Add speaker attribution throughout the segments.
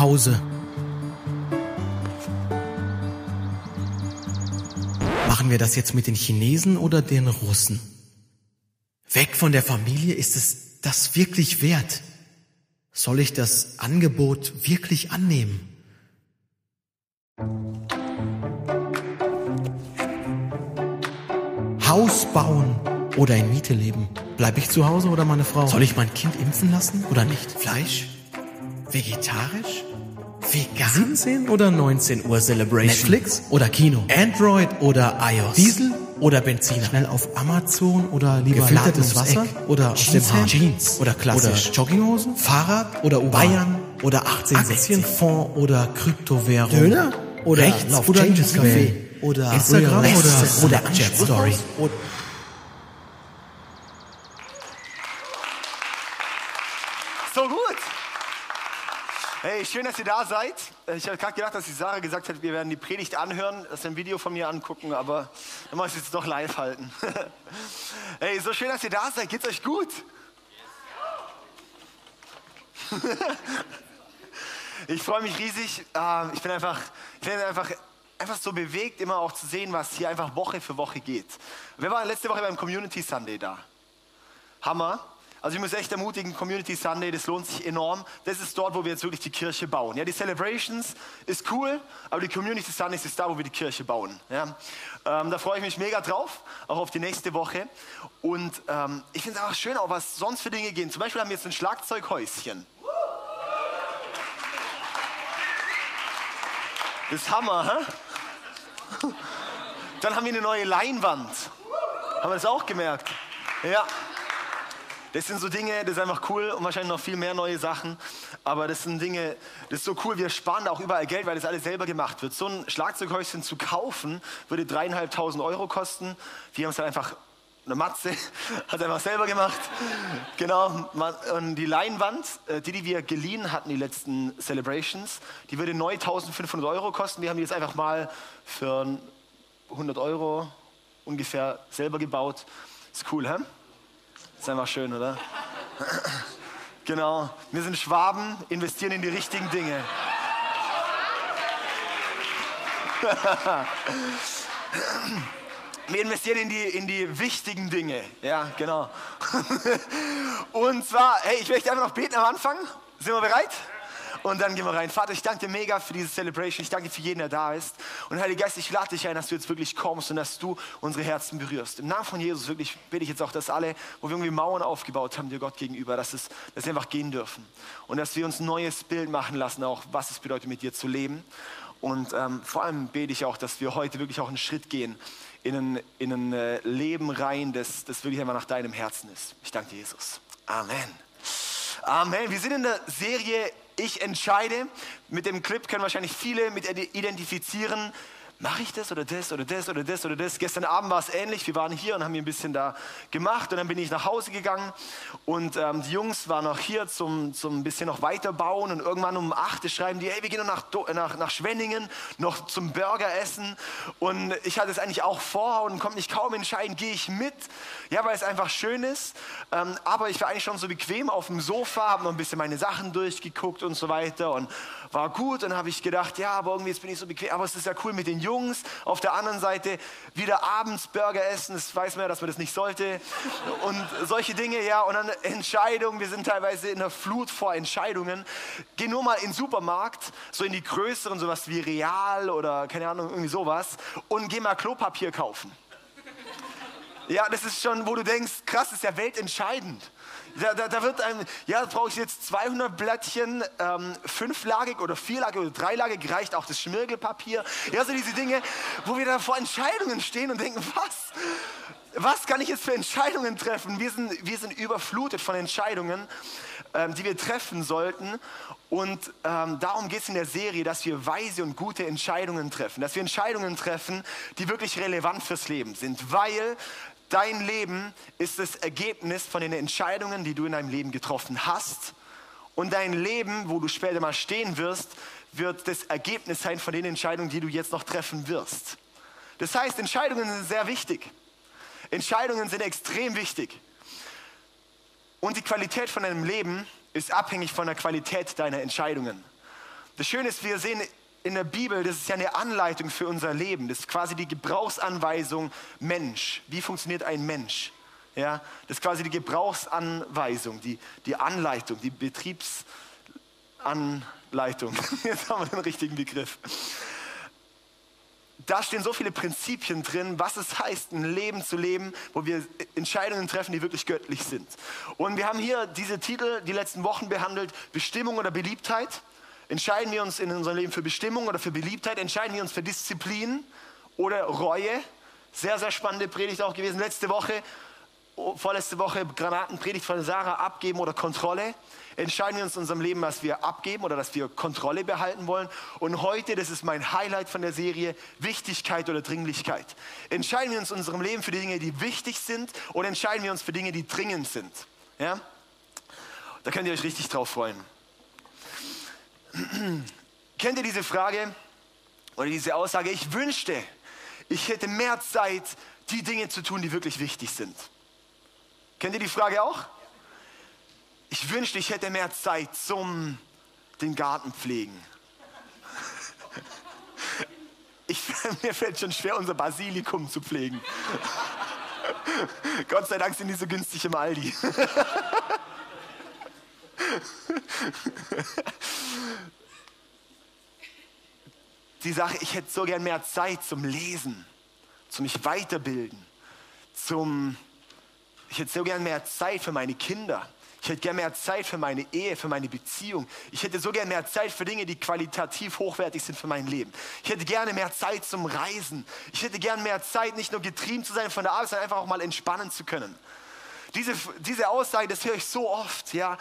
Speaker 1: Pause. Machen wir das jetzt mit den Chinesen oder den Russen? Weg von der Familie ist es das wirklich wert? Soll ich das Angebot wirklich annehmen? Haus bauen oder in Miete leben. Bleibe ich zu Hause oder meine Frau? Soll ich mein Kind impfen lassen oder nicht? Fleisch? Vegetarisch? Vegan? 17 oder 19 Uhr Celebration? Netflix oder Kino? Android oder iOS? Diesel oder Benziner? Schnell auf Amazon oder lieber gefiltertes Wasser Eck oder aus dem? Jeans oder klassisch? Oder Jogginghosen? Fahrrad oder U Bayern oder 18 Aktienfonds oder Kryptowährung? Döner? Oder Rechts oder Changes Café? Oder Instagram oder, oder Chat Story? Oder
Speaker 2: So gut. Hey, schön, dass ihr da seid. Ich habe gerade gedacht, dass die Sarah gesagt hat, wir werden die Predigt anhören, das ein Video von mir angucken, aber dann muss ich es jetzt doch live halten. Hey, so schön, dass ihr da seid. Geht's euch gut? Ich freue mich riesig. Ähm, ich bin einfach, ich bin einfach, einfach so bewegt, immer auch zu sehen, was hier einfach Woche für Woche geht. Wir waren letzte Woche beim Community Sunday da. Hammer. Also ich muss echt ermutigen, Community Sunday, das lohnt sich enorm. Das ist dort, wo wir jetzt wirklich die Kirche bauen. Ja, die Celebrations ist cool, aber die Community Sundays ist da, wo wir die Kirche bauen. Ja, ähm, da freue ich mich mega drauf, auch auf die nächste Woche. Und ähm, ich finde es einfach schön, auch was sonst für Dinge gehen. Zum Beispiel haben wir jetzt ein Schlagzeughäuschen. Das ist Hammer, hä? Dann haben wir eine neue Leinwand. Haben wir das auch gemerkt? Ja. Das sind so Dinge, das ist einfach cool und wahrscheinlich noch viel mehr neue Sachen. Aber das sind Dinge, das ist so cool. Wir sparen auch überall Geld, weil das alles selber gemacht wird. So ein Schlagzeughäuschen zu kaufen, würde dreieinhalbtausend Euro kosten. Wir haben es halt einfach, eine Matze, hat einfach selber gemacht. Genau. Und die Leinwand, äh, die, die wir geliehen hatten, die letzten Celebrations, die würde neu 1500 Euro kosten. Wir haben die jetzt einfach mal für 100 Euro ungefähr selber gebaut. Ist cool, hä? Ist einfach schön, oder? Genau. Wir sind Schwaben, investieren in die richtigen Dinge. Wir investieren in die, in die wichtigen Dinge. Ja, genau. Und zwar, hey, ich möchte einfach noch beten am Anfang. Sind wir bereit? Und dann gehen wir rein. Vater, ich danke dir mega für diese Celebration. Ich danke dir für jeden, der da ist. Und Heiliger Geist, ich lade dich ein, dass du jetzt wirklich kommst und dass du unsere Herzen berührst. Im Namen von Jesus wirklich bete ich jetzt auch, dass alle, wo wir irgendwie Mauern aufgebaut haben, dir Gott gegenüber, dass, es, dass wir einfach gehen dürfen. Und dass wir uns ein neues Bild machen lassen, auch was es bedeutet, mit dir zu leben. Und ähm, vor allem bete ich auch, dass wir heute wirklich auch einen Schritt gehen in ein, in ein äh, Leben rein, das, das wirklich einfach nach deinem Herzen ist. Ich danke dir, Jesus. Amen. Amen. Wir sind in der Serie ich entscheide. Mit dem Clip können wahrscheinlich viele mit identifizieren. Mache ich das oder das oder das oder das oder das? Gestern Abend war es ähnlich. Wir waren hier und haben hier ein bisschen da gemacht und dann bin ich nach Hause gegangen und ähm, die Jungs waren noch hier zum, zum bisschen noch weiterbauen und irgendwann um 8 schreiben die, hey, wir gehen noch nach, nach, nach Schwenningen, noch zum Burger essen und ich hatte es eigentlich auch vor und konnte mich kaum entscheiden, gehe ich mit, ja, weil es einfach schön ist, ähm, aber ich war eigentlich schon so bequem auf dem Sofa, habe noch ein bisschen meine Sachen durchgeguckt und so weiter und war gut. Und habe ich gedacht, ja, aber irgendwie jetzt bin ich so bequem. Aber es ist ja cool mit den Jungs. Auf der anderen Seite wieder abends Burger essen. Das weiß man ja, dass man das nicht sollte. Und solche Dinge, ja. Und dann Entscheidungen. Wir sind teilweise in der Flut vor Entscheidungen. Geh nur mal in den Supermarkt, so in die größeren, sowas wie Real oder keine Ahnung, irgendwie sowas. Und geh mal Klopapier kaufen. Ja, das ist schon, wo du denkst, krass, ist ja weltentscheidend. Da, da, da wird einem, ja, brauche ich jetzt 200 Blättchen, ähm, fünflagig oder vierlagig oder dreilagig, reicht auch das Schmirgelpapier. Ja, so diese Dinge, wo wir da vor Entscheidungen stehen und denken, was? Was kann ich jetzt für Entscheidungen treffen? Wir sind, wir sind überflutet von Entscheidungen, ähm, die wir treffen sollten. Und ähm, darum geht es in der Serie, dass wir weise und gute Entscheidungen treffen. Dass wir Entscheidungen treffen, die wirklich relevant fürs Leben sind. Weil Dein Leben ist das Ergebnis von den Entscheidungen, die du in deinem Leben getroffen hast. Und dein Leben, wo du später mal stehen wirst, wird das Ergebnis sein von den Entscheidungen, die du jetzt noch treffen wirst. Das heißt, Entscheidungen sind sehr wichtig. Entscheidungen sind extrem wichtig. Und die Qualität von deinem Leben ist abhängig von der Qualität deiner Entscheidungen. Das Schöne ist, wir sehen in der Bibel, das ist ja eine Anleitung für unser Leben. Das ist quasi die Gebrauchsanweisung Mensch. Wie funktioniert ein Mensch? Ja, das ist quasi die Gebrauchsanweisung, die, die Anleitung, die Betriebsanleitung. Jetzt haben wir den richtigen Begriff. Da stehen so viele Prinzipien drin, was es heißt, ein Leben zu leben, wo wir Entscheidungen treffen, die wirklich göttlich sind. Und wir haben hier diese Titel die letzten Wochen behandelt, Bestimmung oder Beliebtheit. Entscheiden wir uns in unserem Leben für Bestimmung oder für Beliebtheit? Entscheiden wir uns für Disziplin oder Reue? Sehr, sehr spannende Predigt auch gewesen. Letzte Woche, oh, vorletzte Woche Granatenpredigt von Sarah, abgeben oder Kontrolle. Entscheiden wir uns in unserem Leben, dass wir abgeben oder dass wir Kontrolle behalten wollen. Und heute, das ist mein Highlight von der Serie, Wichtigkeit oder Dringlichkeit. Entscheiden wir uns in unserem Leben für die Dinge, die wichtig sind oder entscheiden wir uns für Dinge, die dringend sind. Ja? Da könnt ihr euch richtig drauf freuen. Kennt ihr diese Frage oder diese Aussage? Ich wünschte, ich hätte mehr Zeit, die Dinge zu tun, die wirklich wichtig sind. Kennt ihr die Frage auch? Ich wünschte, ich hätte mehr Zeit zum den Garten pflegen. Ich, mir fällt schon schwer, unser Basilikum zu pflegen. Gott sei Dank sind die so günstig im Aldi. Die Sache, ich hätte so gern mehr Zeit zum Lesen, zum mich weiterbilden, zum, ich hätte so gern mehr Zeit für meine Kinder. Ich hätte gern mehr Zeit für meine Ehe, für meine Beziehung. Ich hätte so gern mehr Zeit für Dinge, die qualitativ hochwertig sind für mein Leben. Ich hätte gerne mehr Zeit zum Reisen. Ich hätte gern mehr Zeit, nicht nur getrieben zu sein von der Arbeit, sondern einfach auch mal entspannen zu können. Diese, diese Aussage, das höre ich so oft, ja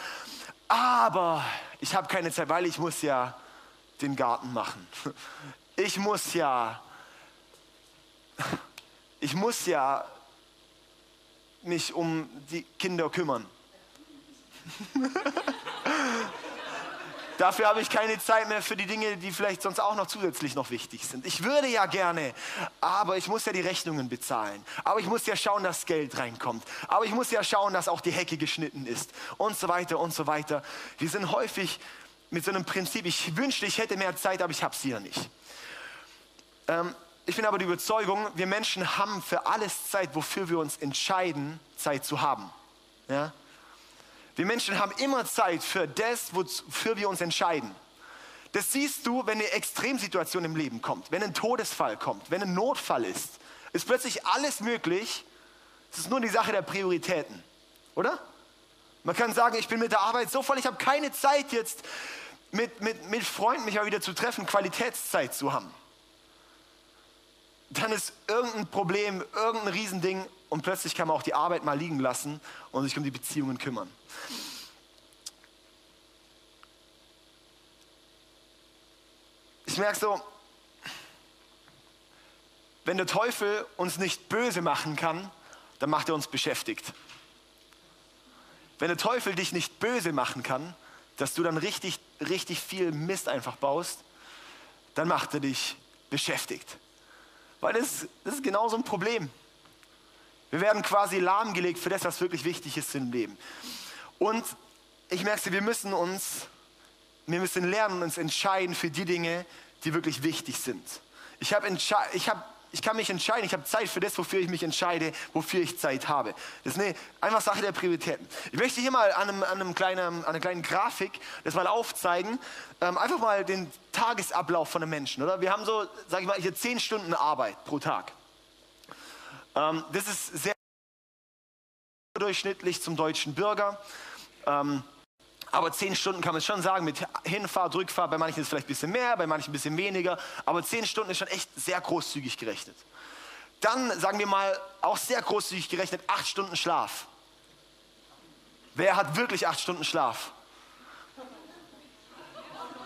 Speaker 2: aber ich habe keine Zeit, weil ich muss ja den Garten machen. Ich muss ja, ich muss ja mich um die Kinder kümmern. Dafür habe ich keine Zeit mehr für die Dinge, die vielleicht sonst auch noch zusätzlich noch wichtig sind. Ich würde ja gerne, aber ich muss ja die Rechnungen bezahlen. Aber ich muss ja schauen, dass Geld reinkommt. Aber ich muss ja schauen, dass auch die Hecke geschnitten ist. Und so weiter und so weiter. Wir sind häufig mit so einem Prinzip, ich wünschte, ich hätte mehr Zeit, aber ich habe sie ja nicht. Ähm, ich bin aber die Überzeugung, wir Menschen haben für alles Zeit, wofür wir uns entscheiden, Zeit zu haben. Ja? Wir Menschen haben immer Zeit für das, wofür wir uns entscheiden. Das siehst du, wenn eine Extremsituation im Leben kommt, wenn ein Todesfall kommt, wenn ein Notfall ist. Ist plötzlich alles möglich. Es ist nur die Sache der Prioritäten, oder? Man kann sagen, ich bin mit der Arbeit so voll, ich habe keine Zeit jetzt mit, mit, mit Freunden mich mal wieder zu treffen, Qualitätszeit zu haben. Dann ist irgendein Problem, irgendein Riesending und plötzlich kann man auch die Arbeit mal liegen lassen und sich um die Beziehungen kümmern. Ich merke so, wenn der Teufel uns nicht böse machen kann, dann macht er uns beschäftigt. Wenn der Teufel dich nicht böse machen kann, dass du dann richtig, richtig viel Mist einfach baust, dann macht er dich beschäftigt. Weil das, das ist genau so ein Problem. Wir werden quasi lahmgelegt für das, was wirklich wichtig ist im Leben. Und ich merke, wir müssen uns, wir müssen lernen, uns entscheiden für die Dinge, die wirklich wichtig sind. Ich, hab ich, hab, ich kann mich entscheiden, ich habe Zeit für das, wofür ich mich entscheide, wofür ich Zeit habe. Das ist eine einfach Sache der Prioritäten. Ich möchte hier mal an, einem, an, einem kleinen, an einer kleinen Grafik das mal aufzeigen, ähm, einfach mal den Tagesablauf von einem Menschen. Oder? Wir haben so, sage ich mal, hier zehn Stunden Arbeit pro Tag. Ähm, das ist sehr durchschnittlich zum deutschen Bürger. Ähm, aber zehn Stunden kann man schon sagen, mit Hinfahrt, Rückfahrt, bei manchen ist es vielleicht ein bisschen mehr, bei manchen ein bisschen weniger. Aber zehn Stunden ist schon echt sehr großzügig gerechnet. Dann sagen wir mal, auch sehr großzügig gerechnet, acht Stunden Schlaf. Wer hat wirklich acht Stunden Schlaf?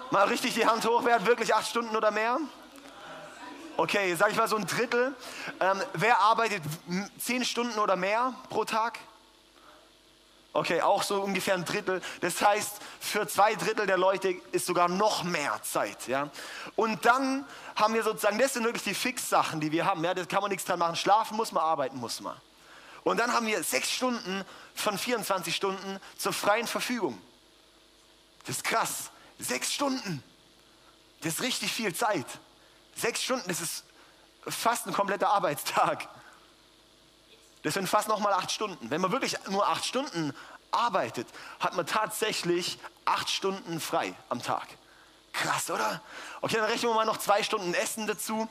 Speaker 2: Mal richtig die Hand hoch, wer hat wirklich acht Stunden oder mehr? Okay, sag ich mal so ein Drittel. Ähm, wer arbeitet zehn Stunden oder mehr pro Tag? Okay, auch so ungefähr ein Drittel. Das heißt, für zwei Drittel der Leute ist sogar noch mehr Zeit. Ja? Und dann haben wir sozusagen, das sind wirklich die Fixsachen, die wir haben. Ja? Da kann man nichts dran machen. Schlafen muss man, arbeiten muss man. Und dann haben wir sechs Stunden von 24 Stunden zur freien Verfügung. Das ist krass. Sechs Stunden. Das ist richtig viel Zeit. Sechs Stunden, das ist fast ein kompletter Arbeitstag. Das sind fast nochmal acht Stunden. Wenn man wirklich nur acht Stunden arbeitet, hat man tatsächlich acht Stunden frei am Tag. Krass, oder? Okay, dann rechnen wir mal noch zwei Stunden Essen dazu.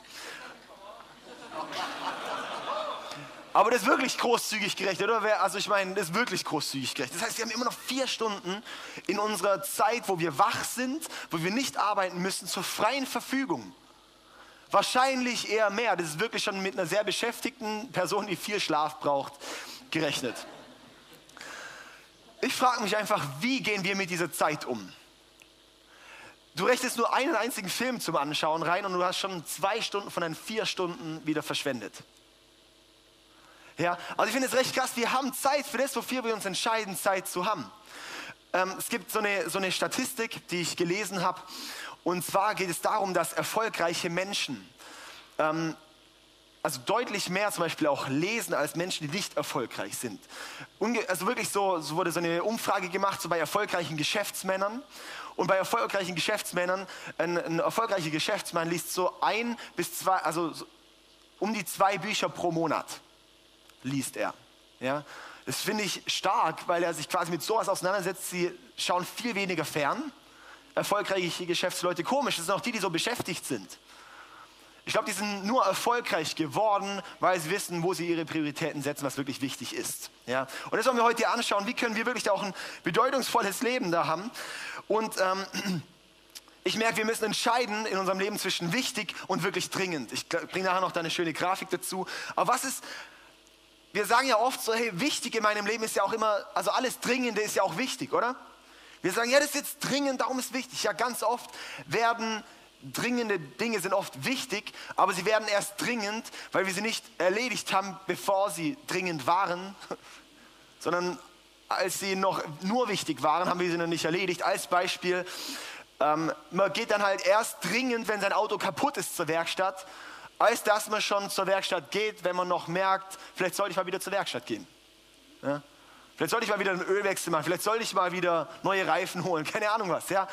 Speaker 2: Aber das ist wirklich großzügig gerechnet, oder? Also ich meine, das ist wirklich großzügig gerechnet. Das heißt, wir haben immer noch vier Stunden in unserer Zeit, wo wir wach sind, wo wir nicht arbeiten müssen, zur freien Verfügung. Wahrscheinlich eher mehr. Das ist wirklich schon mit einer sehr beschäftigten Person, die viel Schlaf braucht, gerechnet. Ich frage mich einfach, wie gehen wir mit dieser Zeit um? Du rechnest nur einen einzigen Film zum Anschauen rein und du hast schon zwei Stunden von deinen vier Stunden wieder verschwendet. Ja, also ich finde es recht krass, wir haben Zeit für das, wofür wir uns entscheiden, Zeit zu haben. Ähm, es gibt so eine, so eine Statistik, die ich gelesen habe. Und zwar geht es darum, dass erfolgreiche Menschen, ähm, also deutlich mehr zum Beispiel auch lesen als Menschen, die nicht erfolgreich sind. Unge also wirklich so, so wurde so eine Umfrage gemacht, so bei erfolgreichen Geschäftsmännern. Und bei erfolgreichen Geschäftsmännern, ein, ein erfolgreicher Geschäftsmann liest so ein bis zwei, also so um die zwei Bücher pro Monat liest er. Ja? Das finde ich stark, weil er sich quasi mit sowas auseinandersetzt. Sie schauen viel weniger fern. Erfolgreiche Geschäftsleute, komisch, das sind auch die, die so beschäftigt sind. Ich glaube, die sind nur erfolgreich geworden, weil sie wissen, wo sie ihre Prioritäten setzen, was wirklich wichtig ist. Ja? Und das wollen wir heute anschauen. Wie können wir wirklich auch ein bedeutungsvolles Leben da haben? Und ähm, ich merke, wir müssen entscheiden in unserem Leben zwischen wichtig und wirklich dringend. Ich bringe nachher noch da eine schöne Grafik dazu. Aber was ist, wir sagen ja oft so, hey, wichtig in meinem Leben ist ja auch immer, also alles Dringende ist ja auch wichtig, oder? Wir sagen, ja, das ist jetzt dringend, darum ist wichtig. Ja, ganz oft werden dringende Dinge sind oft wichtig, aber sie werden erst dringend, weil wir sie nicht erledigt haben, bevor sie dringend waren, sondern als sie noch nur wichtig waren, haben wir sie noch nicht erledigt. Als Beispiel, ähm, man geht dann halt erst dringend, wenn sein Auto kaputt ist zur Werkstatt als dass man schon zur Werkstatt geht, wenn man noch merkt, vielleicht sollte ich mal wieder zur Werkstatt gehen. Ja? Vielleicht sollte ich mal wieder einen Ölwechsel machen, vielleicht sollte ich mal wieder neue Reifen holen, keine Ahnung was. Ja?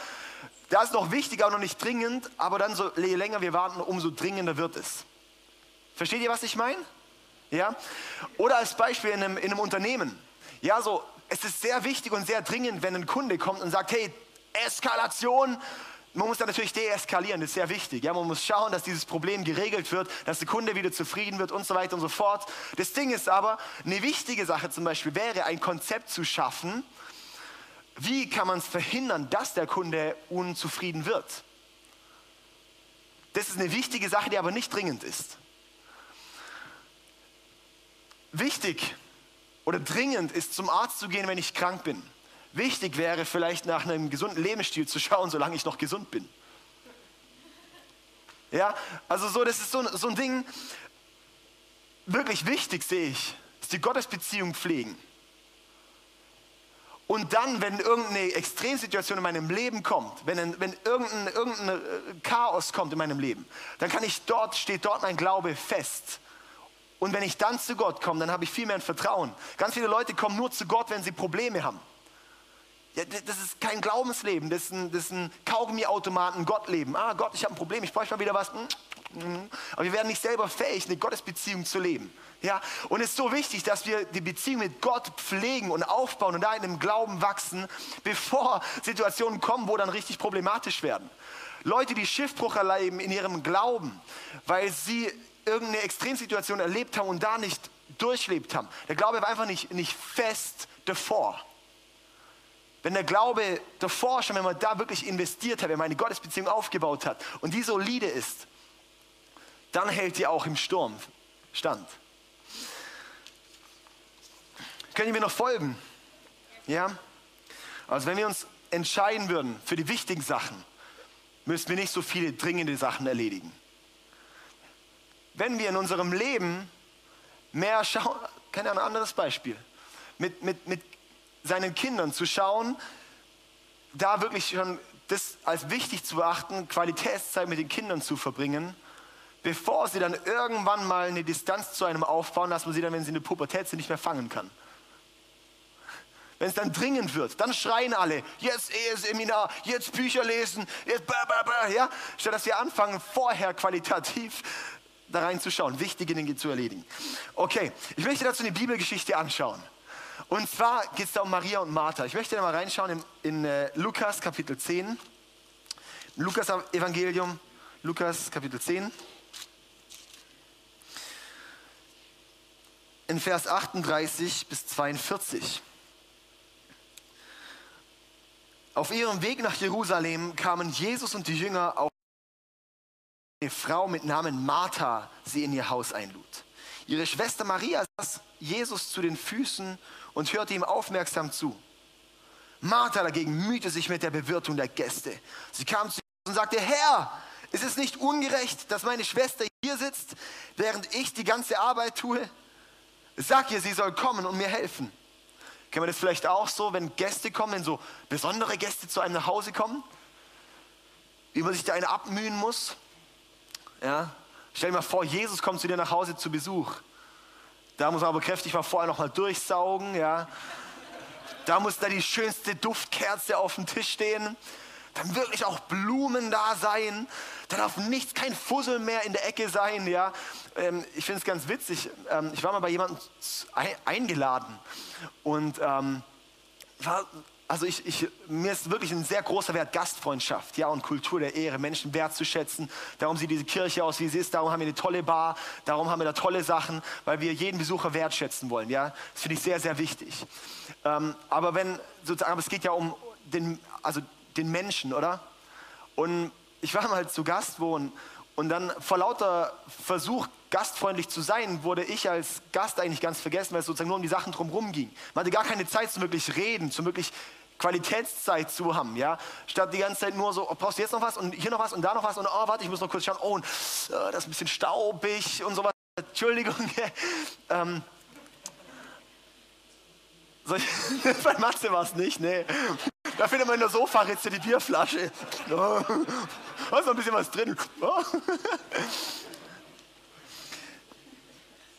Speaker 2: Das ist noch wichtiger und noch nicht dringend, aber dann, so, je länger wir warten, umso dringender wird es. Versteht ihr, was ich meine? Ja? Oder als Beispiel in einem, in einem Unternehmen. Ja, so, es ist sehr wichtig und sehr dringend, wenn ein Kunde kommt und sagt, hey, Eskalation, man muss da natürlich deeskalieren, das ist sehr wichtig. Ja, man muss schauen, dass dieses Problem geregelt wird, dass der Kunde wieder zufrieden wird und so weiter und so fort. Das Ding ist aber, eine wichtige Sache zum Beispiel wäre, ein Konzept zu schaffen, wie kann man es verhindern, dass der Kunde unzufrieden wird. Das ist eine wichtige Sache, die aber nicht dringend ist. Wichtig oder dringend ist, zum Arzt zu gehen, wenn ich krank bin. Wichtig wäre vielleicht nach einem gesunden Lebensstil zu schauen, solange ich noch gesund bin. Ja, also so, das ist so, so ein Ding, wirklich wichtig sehe ich, ist die Gottesbeziehung pflegen. Und dann, wenn irgendeine Extremsituation in meinem Leben kommt, wenn, wenn irgendein, irgendein äh, Chaos kommt in meinem Leben, dann kann ich dort, steht dort mein Glaube fest. Und wenn ich dann zu Gott komme, dann habe ich viel mehr ein Vertrauen. Ganz viele Leute kommen nur zu Gott, wenn sie Probleme haben. Ja, das ist kein Glaubensleben, das ist ein, das ist ein Kaugummi-Automaten Gottleben. Ah, Gott, ich habe ein Problem, ich bräuchte mal wieder was. Mm, mm. Aber wir werden nicht selber fähig, eine Gottesbeziehung zu leben. Ja? Und es ist so wichtig, dass wir die Beziehung mit Gott pflegen und aufbauen und da in dem Glauben wachsen, bevor Situationen kommen, wo dann richtig problematisch werden. Leute, die Schiffbruch erleben in ihrem Glauben, weil sie irgendeine Extremsituation erlebt haben und da nicht durchlebt haben. Der Glaube war einfach nicht, nicht fest davor. Wenn der Glaube davor schon, wenn man da wirklich investiert hat, wenn man eine Gottesbeziehung aufgebaut hat und die solide ist, dann hält die auch im Sturm stand. Können Sie mir noch folgen? Ja? Also wenn wir uns entscheiden würden für die wichtigen Sachen, müssten wir nicht so viele dringende Sachen erledigen. Wenn wir in unserem Leben mehr schauen, keine Ahnung, ein anderes Beispiel, mit, mit, mit seinen Kindern zu schauen, da wirklich schon das als wichtig zu beachten, Qualitätszeit mit den Kindern zu verbringen, bevor sie dann irgendwann mal eine Distanz zu einem aufbauen, dass man sie dann, wenn sie in der Pubertät sind, nicht mehr fangen kann. Wenn es dann dringend wird, dann schreien alle, jetzt Eheseminar, jetzt Bücher lesen, jetzt blah, blah, blah, ja? Statt dass wir anfangen, vorher qualitativ da reinzuschauen, wichtige Dinge zu erledigen. Okay, ich möchte dazu eine Bibelgeschichte anschauen. Und zwar geht es da um Maria und Martha. Ich möchte da mal reinschauen in, in äh, Lukas Kapitel 10. Lukas Evangelium, Lukas Kapitel 10. In Vers 38 bis 42. Auf ihrem Weg nach Jerusalem kamen Jesus und die Jünger auf eine Frau mit Namen Martha sie in ihr Haus einlud. Ihre Schwester Maria saß Jesus zu den Füßen und hörte ihm aufmerksam zu. Martha dagegen mühte sich mit der Bewirtung der Gäste. Sie kam zu Jesus und sagte, Herr, ist es nicht ungerecht, dass meine Schwester hier sitzt, während ich die ganze Arbeit tue? Sag ihr, sie soll kommen und mir helfen. Kennen wir das vielleicht auch so, wenn Gäste kommen, wenn so besondere Gäste zu einem nach Hause kommen? Wie man sich da eine abmühen muss? Ja? Stell dir mal vor, Jesus kommt zu dir nach Hause zu Besuch. Da muss man aber kräftig mal vorher noch mal durchsaugen. Ja? Da muss da die schönste Duftkerze auf dem Tisch stehen. Dann wirklich auch Blumen da sein. Da darf nichts, kein Fussel mehr in der Ecke sein. Ja? Ähm, ich finde es ganz witzig. Ähm, ich war mal bei jemandem eingeladen und ähm, war also ich, ich, mir ist wirklich ein sehr großer Wert Gastfreundschaft ja, und Kultur der Ehre, Menschen wertzuschätzen. Darum sieht diese Kirche aus, wie sie ist. Darum haben wir eine tolle Bar. Darum haben wir da tolle Sachen, weil wir jeden Besucher wertschätzen wollen. Ja? Das finde ich sehr, sehr wichtig. Ähm, aber, wenn, sozusagen, aber es geht ja um den, also den Menschen, oder? Und ich war mal zu Gast wohnen und dann vor lauter Versuch, gastfreundlich zu sein, wurde ich als Gast eigentlich ganz vergessen, weil es sozusagen nur um die Sachen drumherum ging. Man hatte gar keine Zeit zum wirklich reden, zum wirklich Qualitätszeit zu haben, ja, statt die ganze Zeit nur so, oh, brauchst du jetzt noch was und hier noch was und da noch was und oh, warte, ich muss noch kurz schauen, oh, und, äh, das ist ein bisschen staubig und sowas, Entschuldigung. ähm, so, bei Matze war es nicht, nee. Da findet man in der Sofaritze die Bierflasche. Oh, da ist noch ein bisschen was drin. Oh.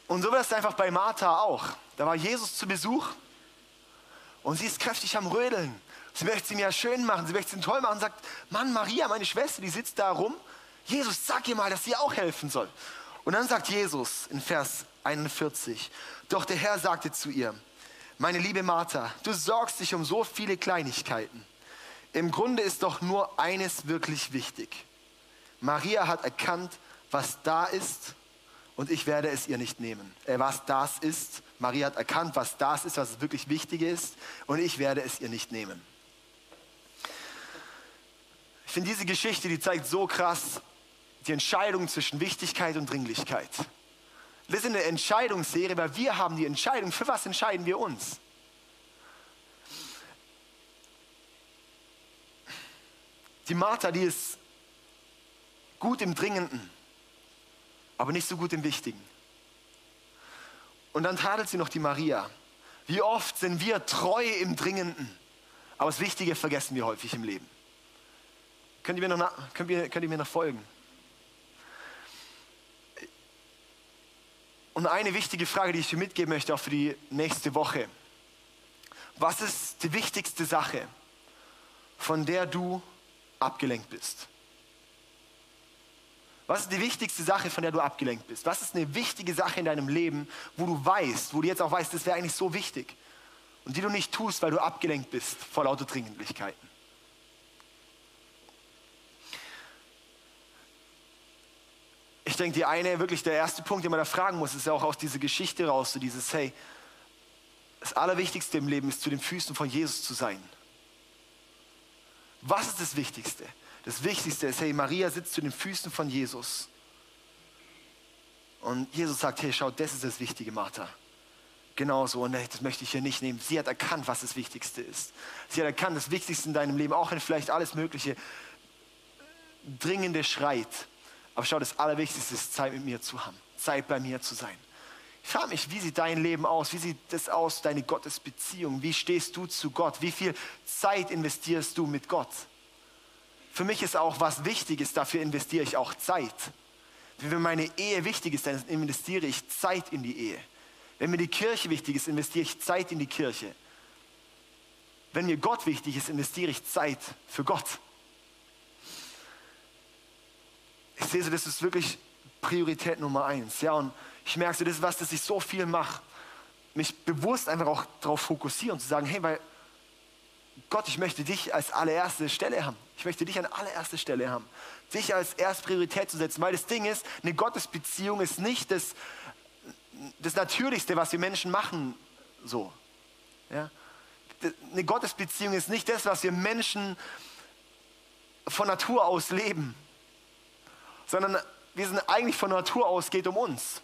Speaker 2: Und so war es einfach bei Martha auch. Da war Jesus zu Besuch und sie ist kräftig am Rödeln. Sie möchte ihm ja schön machen, sie möchte ihm toll machen und sagt, Mann, Maria, meine Schwester, die sitzt da rum. Jesus, sag ihr mal, dass sie auch helfen soll. Und dann sagt Jesus in Vers 41, doch der Herr sagte zu ihr, meine liebe Martha, du sorgst dich um so viele Kleinigkeiten. Im Grunde ist doch nur eines wirklich wichtig. Maria hat erkannt, was da ist und ich werde es ihr nicht nehmen. Äh, was das ist, Maria hat erkannt, was das ist, was wirklich wichtig ist und ich werde es ihr nicht nehmen. Ich finde diese Geschichte, die zeigt so krass die Entscheidung zwischen Wichtigkeit und Dringlichkeit. Das ist eine Entscheidungsserie, weil wir haben die Entscheidung, für was entscheiden wir uns? Die Martha, die ist gut im Dringenden aber nicht so gut im Wichtigen. Und dann tadelt sie noch die Maria. Wie oft sind wir treu im Dringenden, aber das Wichtige vergessen wir häufig im Leben. Könnt ihr mir noch, könnt ihr, könnt ihr mir noch folgen? Und eine wichtige Frage, die ich dir mitgeben möchte, auch für die nächste Woche. Was ist die wichtigste Sache, von der du abgelenkt bist? Was ist die wichtigste Sache, von der du abgelenkt bist? Was ist eine wichtige Sache in deinem Leben, wo du weißt, wo du jetzt auch weißt, das wäre eigentlich so wichtig und die du nicht tust, weil du abgelenkt bist vor lauter Dringlichkeiten? Ich denke, die eine, wirklich der erste Punkt, den man da fragen muss, ist ja auch aus dieser Geschichte raus, so dieses, hey, das Allerwichtigste im Leben ist, zu den Füßen von Jesus zu sein. Was ist das Wichtigste? Das Wichtigste ist, hey, Maria sitzt zu den Füßen von Jesus. Und Jesus sagt, hey, schau, das ist das Wichtige, Martha. Genauso, und das möchte ich hier nicht nehmen. Sie hat erkannt, was das Wichtigste ist. Sie hat erkannt, das Wichtigste in deinem Leben, auch wenn vielleicht alles Mögliche dringende schreit. Aber schau, das Allerwichtigste ist, Zeit mit mir zu haben, Zeit bei mir zu sein. Ich frage mich, wie sieht dein Leben aus? Wie sieht das aus, deine Gottesbeziehung? Wie stehst du zu Gott? Wie viel Zeit investierst du mit Gott? Für mich ist auch was wichtig ist, dafür investiere ich auch Zeit. Wenn meine Ehe wichtig ist, dann investiere ich Zeit in die Ehe. Wenn mir die Kirche wichtig ist, investiere ich Zeit in die Kirche. wenn mir Gott wichtig ist, investiere ich Zeit für Gott. Ich sehe so, das ist wirklich Priorität Nummer eins. Ja, und ich merke so, das ist was, dass ich so viel mache. Mich bewusst einfach auch darauf fokussieren und zu sagen, hey, weil Gott, ich möchte dich als allererste Stelle haben. Ich möchte dich an allererste Stelle haben. Dich als erste Priorität zu setzen. Weil das Ding ist, eine Gottesbeziehung ist nicht das, das Natürlichste, was wir Menschen machen. So. Ja? Eine Gottesbeziehung ist nicht das, was wir Menschen von Natur aus leben, sondern wir sind eigentlich von Natur aus, geht um uns.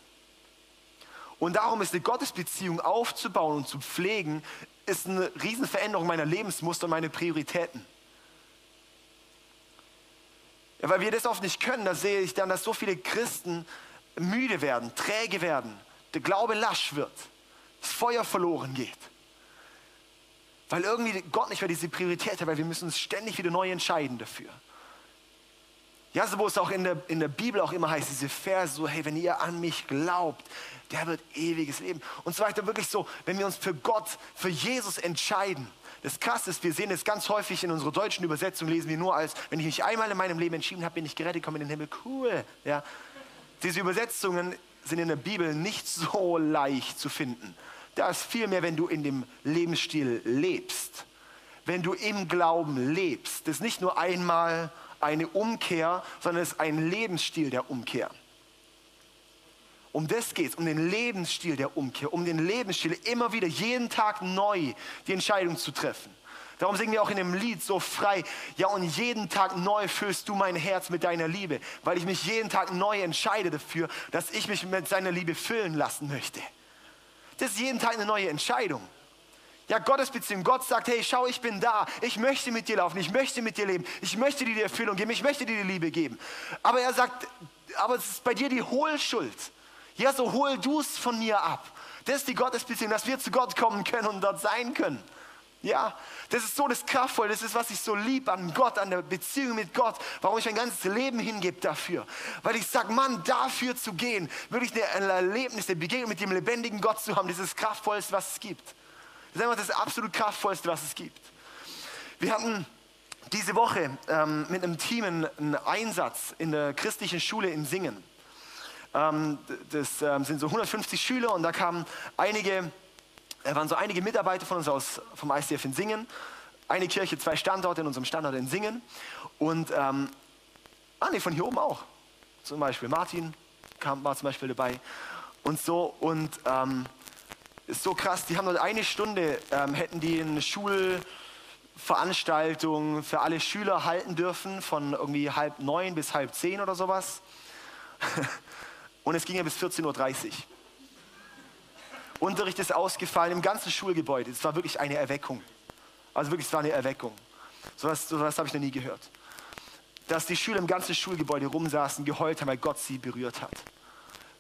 Speaker 2: Und darum ist eine Gottesbeziehung aufzubauen und zu pflegen, ist eine Riesenveränderung meiner Lebensmuster und meine Prioritäten. Ja, weil wir das oft nicht können, da sehe ich dann, dass so viele Christen müde werden, träge werden, der Glaube lasch wird, das Feuer verloren geht. Weil irgendwie Gott nicht mehr diese Priorität hat, weil wir müssen uns ständig wieder neu entscheiden dafür. Ja, so wo es auch in der, in der Bibel auch immer heißt, diese Verse so, hey, wenn ihr an mich glaubt, der wird ewiges Leben. Und so weiter, wirklich so, wenn wir uns für Gott, für Jesus entscheiden. Das Krasse ist, wir sehen es ganz häufig in unserer deutschen Übersetzung, lesen wir nur als, wenn ich mich einmal in meinem Leben entschieden habe, bin ich gerettet, komme in den Himmel, cool. Ja. Diese Übersetzungen sind in der Bibel nicht so leicht zu finden. Da ist vielmehr, wenn du in dem Lebensstil lebst, wenn du im Glauben lebst. Das nicht nur einmal eine Umkehr, sondern es ist ein Lebensstil der Umkehr. Um das geht es, um den Lebensstil der Umkehr, um den Lebensstil immer wieder, jeden Tag neu die Entscheidung zu treffen. Darum singen wir auch in dem Lied so frei, ja und jeden Tag neu füllst du mein Herz mit deiner Liebe, weil ich mich jeden Tag neu entscheide dafür, dass ich mich mit seiner Liebe füllen lassen möchte. Das ist jeden Tag eine neue Entscheidung. Ja, Gottesbeziehung. Gott sagt, hey, schau, ich bin da. Ich möchte mit dir laufen. Ich möchte mit dir leben. Ich möchte dir die Erfüllung geben. Ich möchte dir die Liebe geben. Aber er sagt, aber es ist bei dir die Hohlschuld. Ja, so hol du es von mir ab. Das ist die Gottesbeziehung, dass wir zu Gott kommen können und dort sein können. Ja, das ist so das Kraftvoll, das ist, was ich so lieb an Gott, an der Beziehung mit Gott, warum ich mein ganzes Leben hingebe dafür. Weil ich sage, Mann, dafür zu gehen, wirklich ein Erlebnis, eine Begegnung mit dem lebendigen Gott zu haben, das ist das Kraftvollste, was es gibt. Das ist einfach das absolut Kraftvollste, was es gibt. Wir hatten diese Woche ähm, mit einem Team einen Einsatz in der christlichen Schule in Singen. Ähm, das ähm, sind so 150 Schüler und da kamen einige, äh, waren so einige Mitarbeiter von uns aus, vom ICF in Singen. Eine Kirche, zwei Standorte in unserem Standort in Singen. Und, ähm, ah nee, von hier oben auch. Zum Beispiel Martin kam, war zum Beispiel dabei. Und so, und ähm, ist so krass, die haben dort eine Stunde, ähm, hätten die eine Schulveranstaltung für alle Schüler halten dürfen, von irgendwie halb neun bis halb zehn oder sowas. Und es ging ja bis 14.30 Uhr. Unterricht ist ausgefallen im ganzen Schulgebäude. Es war wirklich eine Erweckung. Also wirklich, es war eine Erweckung. So was, so was habe ich noch nie gehört. Dass die Schüler im ganzen Schulgebäude rumsaßen, geheult haben, weil Gott sie berührt hat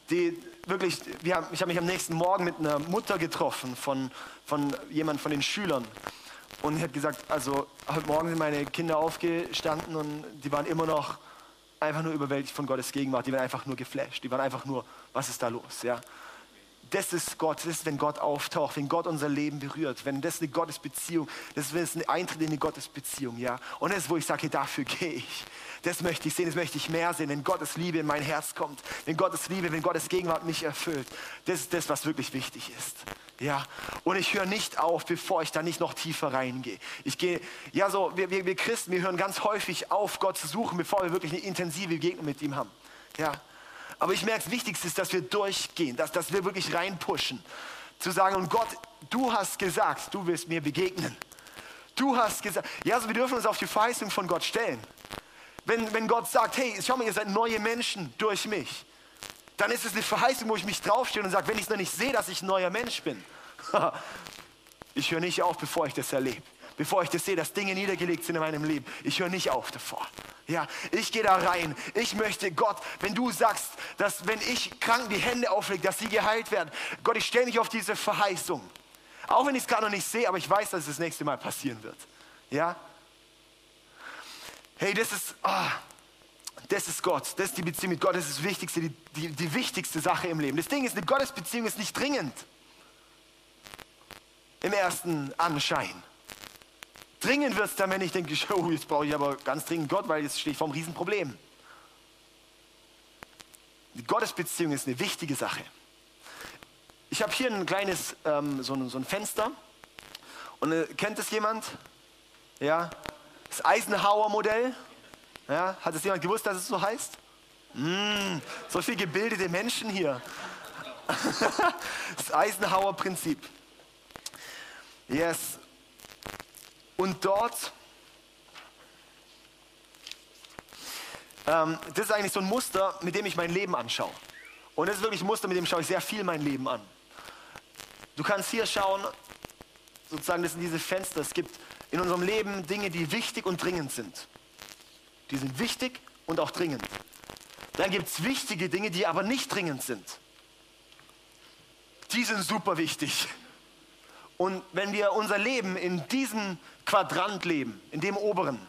Speaker 2: die wirklich, wir haben, ich habe mich am nächsten Morgen mit einer Mutter getroffen von, von jemand von den Schülern. Und die hat gesagt, also heute Morgen sind meine Kinder aufgestanden und die waren immer noch einfach nur überwältigt von Gottes Gegenwart. Die waren einfach nur geflasht. Die waren einfach nur, was ist da los? Ja? Das ist Gott, das ist, wenn Gott auftaucht, wenn Gott unser Leben berührt, wenn das eine Gottesbeziehung, das ist ein Eintritt in eine Gottesbeziehung, ja. Und das ist, wo ich sage, dafür gehe ich. Das möchte ich sehen, das möchte ich mehr sehen, wenn Gottes Liebe in mein Herz kommt, wenn Gottes Liebe, wenn Gottes Gegenwart mich erfüllt. Das ist das, was wirklich wichtig ist. Ja, und ich höre nicht auf, bevor ich da nicht noch tiefer reingehe. Ich gehe, ja, so, wir, wir, wir Christen, wir hören ganz häufig auf, Gott zu suchen, bevor wir wirklich eine intensive Begegnung mit ihm haben. Ja, aber ich merke, das Wichtigste ist, dass wir durchgehen, dass, dass wir wirklich reinpushen. Zu sagen, und Gott, du hast gesagt, du wirst mir begegnen. Du hast gesagt, ja, also wir dürfen uns auf die Verheißung von Gott stellen. Wenn, wenn Gott sagt, hey, schau mal, ihr seid neue Menschen durch mich, dann ist es eine Verheißung, wo ich mich draufstehe und sage, wenn ich es noch nicht sehe, dass ich ein neuer Mensch bin, ich höre nicht auf, bevor ich das erlebe bevor ich das sehe, dass Dinge niedergelegt sind in meinem Leben. Ich höre nicht auf davor. Ja, ich gehe da rein. Ich möchte Gott, wenn du sagst, dass wenn ich Kranken die Hände auflege, dass sie geheilt werden. Gott, ich stelle mich auf diese Verheißung. Auch wenn ich es gerade noch nicht sehe, aber ich weiß, dass es das nächste Mal passieren wird. Ja? Hey, das ist, ah, das ist Gott. Das ist die Beziehung mit Gott. Das ist das Wichtigste, die, die, die wichtigste Sache im Leben. Das Ding ist, eine Gottesbeziehung ist nicht dringend. Im ersten Anschein. Dringend wird es dann, wenn ich denke, oh, jetzt brauche ich aber ganz dringend Gott, weil jetzt stehe ich vor einem Riesenproblem. Die Gottesbeziehung ist eine wichtige Sache. Ich habe hier ein kleines, ähm, so, ein, so, ein, Fenster. Und äh, kennt das jemand? Ja, das Eisenhower-Modell. Ja, hat es jemand gewusst, dass es so heißt? Mm, so viele gebildete Menschen hier. das Eisenhower-Prinzip. Yes. Und dort, ähm, das ist eigentlich so ein Muster, mit dem ich mein Leben anschaue. Und das ist wirklich ein Muster, mit dem schaue ich sehr viel mein Leben an. Du kannst hier schauen, sozusagen, das sind diese Fenster. Es gibt in unserem Leben Dinge, die wichtig und dringend sind. Die sind wichtig und auch dringend. Dann gibt es wichtige Dinge, die aber nicht dringend sind. Die sind super wichtig. Und wenn wir unser Leben in diesem Quadrant leben, in dem oberen,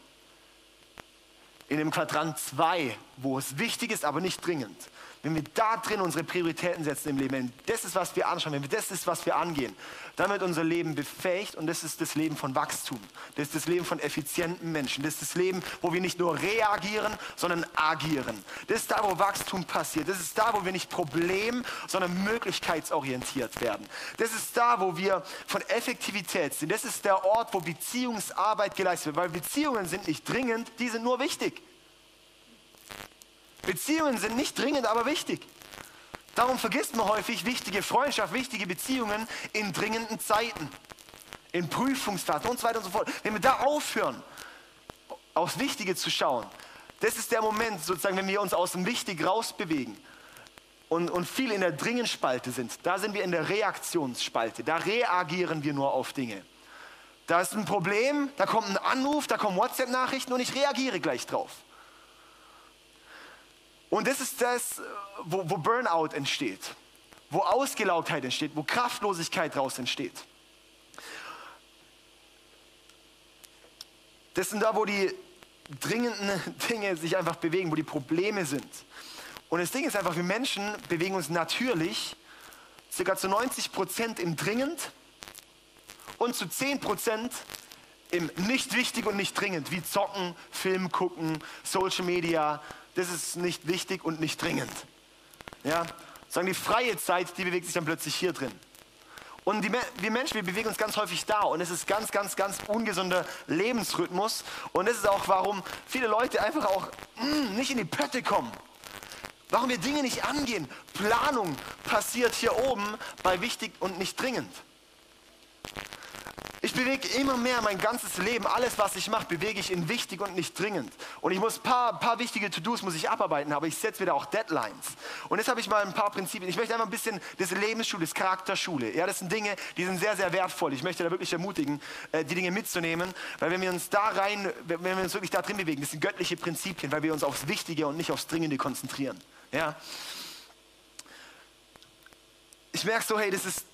Speaker 2: in dem Quadrant 2, wo es wichtig ist, aber nicht dringend, wenn wir da drin unsere Prioritäten setzen im Leben, wenn das ist, was wir anschauen, wenn das ist, was wir angehen, dann wird unser Leben befähigt und das ist das Leben von Wachstum. Das ist das Leben von effizienten Menschen. Das ist das Leben, wo wir nicht nur reagieren, sondern agieren. Das ist da, wo Wachstum passiert. Das ist da, wo wir nicht problem, sondern möglichkeitsorientiert werden. Das ist da, wo wir von Effektivität sind. Das ist der Ort, wo Beziehungsarbeit geleistet wird, weil Beziehungen sind nicht dringend, die sind nur wichtig. Beziehungen sind nicht dringend, aber wichtig. Darum vergisst man häufig wichtige Freundschaft, wichtige Beziehungen in dringenden Zeiten, in Prüfungsphasen und so weiter und so fort. Wenn wir da aufhören, aufs Wichtige zu schauen, das ist der Moment, sozusagen, wenn wir uns aus dem Wichtig rausbewegen und, und viel in der Dringenspalte sind. Da sind wir in der Reaktionsspalte. Da reagieren wir nur auf Dinge. Da ist ein Problem, da kommt ein Anruf, da kommen WhatsApp-Nachrichten und ich reagiere gleich drauf. Und das ist das, wo, wo Burnout entsteht, wo Ausgelaugtheit entsteht, wo Kraftlosigkeit daraus entsteht. Das sind da, wo die dringenden Dinge sich einfach bewegen, wo die Probleme sind. Und das Ding ist einfach, wir Menschen bewegen uns natürlich ca. zu 90 Prozent im dringend und zu 10 Prozent im nicht wichtig und nicht dringend, wie zocken, Film gucken, Social Media, das ist nicht wichtig und nicht dringend. Ja? Sagen die freie Zeit, die bewegt sich dann plötzlich hier drin. Und die, wir Menschen, wir bewegen uns ganz häufig da und es ist ganz, ganz, ganz ungesunder Lebensrhythmus. Und das ist auch, warum viele Leute einfach auch mh, mm, nicht in die Pötte kommen. Warum wir Dinge nicht angehen. Planung passiert hier oben bei wichtig und nicht dringend. Ich bewege immer mehr mein ganzes Leben, alles was ich mache, bewege ich in wichtig und nicht dringend. Und ich muss ein paar, paar wichtige To-Dos muss ich abarbeiten, aber ich setze wieder auch Deadlines. Und jetzt habe ich mal ein paar Prinzipien. Ich möchte einfach ein bisschen das Lebensschule, das Charakterschule. Ja, das sind Dinge, die sind sehr, sehr wertvoll. Ich möchte da wirklich ermutigen, äh, die Dinge mitzunehmen, weil wenn wir uns da rein, wenn wir uns wirklich da drin bewegen, das sind göttliche Prinzipien, weil wir uns aufs Wichtige und nicht aufs Dringende konzentrieren. Ja. Ich merke so, hey, das ist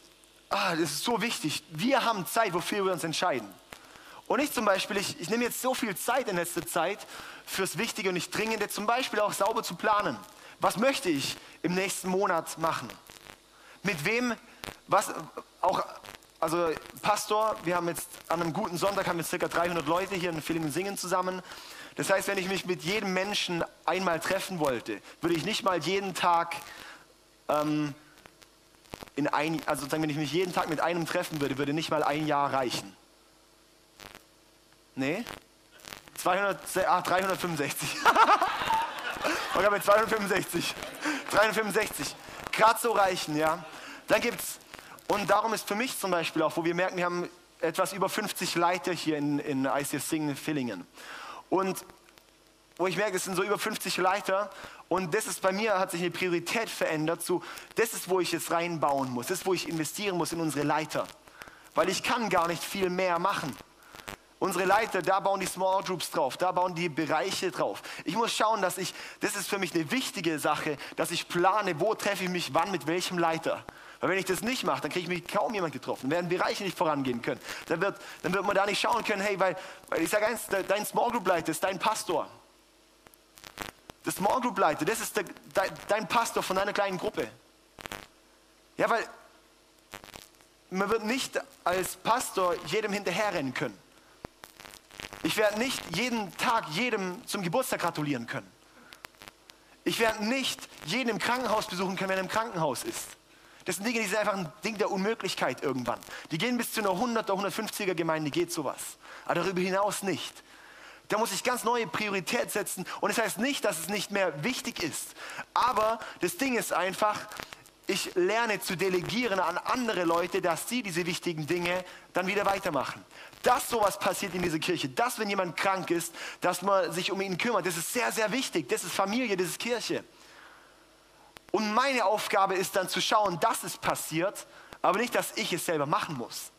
Speaker 2: ah, das ist so wichtig. Wir haben Zeit, wofür wir uns entscheiden. Und ich zum Beispiel, ich, ich nehme jetzt so viel Zeit in letzter Zeit fürs Wichtige und nicht Dringende, zum Beispiel auch sauber zu planen. Was möchte ich im nächsten Monat machen? Mit wem, was, auch, also Pastor, wir haben jetzt an einem guten Sonntag haben wir circa 300 Leute hier in Villingen singen zusammen. Das heißt, wenn ich mich mit jedem Menschen einmal treffen wollte, würde ich nicht mal jeden Tag ähm, in ein, also sozusagen, wenn ich mich jeden Tag mit einem treffen würde, würde nicht mal ein Jahr reichen. Nee? 200, ah, 365. Oder mit 265. 365. Gerade so reichen, ja. Dann gibt's, und darum ist für mich zum Beispiel auch, wo wir merken, wir haben etwas über 50 Leiter hier in, in ICF Singen Villingen. Und wo ich merke, es sind so über 50 Leiter und das ist bei mir, hat sich eine Priorität verändert zu, das ist, wo ich jetzt reinbauen muss, das ist, wo ich investieren muss in unsere Leiter. Weil ich kann gar nicht viel mehr machen. Unsere Leiter, da bauen die Small Groups drauf, da bauen die Bereiche drauf. Ich muss schauen, dass ich, das ist für mich eine wichtige Sache, dass ich plane, wo treffe ich mich wann mit welchem Leiter. Weil wenn ich das nicht mache, dann kriege ich mich kaum jemand getroffen. Werden Bereiche nicht vorangehen können. Dann wird, dann wird man da nicht schauen können, hey, weil, weil ich sage eins, dein Small Group Leiter ist dein Pastor. Der Small Group Leiter, das ist der, dein Pastor von deiner kleinen Gruppe. Ja, weil man wird nicht als Pastor jedem hinterherrennen können. Ich werde nicht jeden Tag jedem zum Geburtstag gratulieren können. Ich werde nicht jeden im Krankenhaus besuchen können, wenn er im Krankenhaus ist. Das sind Dinge, die sind einfach ein Ding der Unmöglichkeit irgendwann. Die gehen bis zu einer 100er, 150er Gemeinde, geht sowas. Aber darüber hinaus nicht. Da muss ich ganz neue Priorität setzen. Und das heißt nicht, dass es nicht mehr wichtig ist. Aber das Ding ist einfach, ich lerne zu delegieren an andere Leute, dass sie diese wichtigen Dinge dann wieder weitermachen. Dass sowas passiert in dieser Kirche, dass wenn jemand krank ist, dass man sich um ihn kümmert, das ist sehr, sehr wichtig. Das ist Familie, das ist Kirche. Und meine Aufgabe ist dann zu schauen, dass es passiert, aber nicht, dass ich es selber machen muss.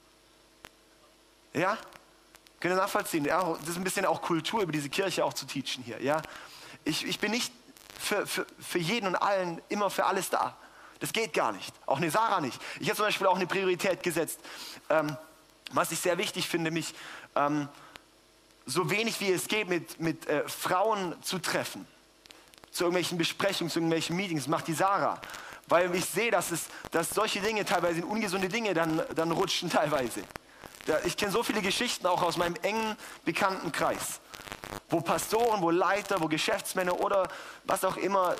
Speaker 2: Ja? Könnt ihr nachvollziehen? Ja, das ist ein bisschen auch Kultur, über diese Kirche auch zu teachen hier. Ja? Ich, ich bin nicht für, für, für jeden und allen immer für alles da. Das geht gar nicht. Auch eine Sarah nicht. Ich habe zum Beispiel auch eine Priorität gesetzt, ähm, was ich sehr wichtig finde, mich ähm, so wenig wie es geht mit, mit äh, Frauen zu treffen. Zu irgendwelchen Besprechungen, zu irgendwelchen Meetings. Macht die Sarah. Weil ich sehe, dass, es, dass solche Dinge teilweise in ungesunde Dinge dann, dann rutschen teilweise. Ich kenne so viele Geschichten auch aus meinem engen bekannten Kreis, wo Pastoren, wo Leiter, wo Geschäftsmänner oder was auch immer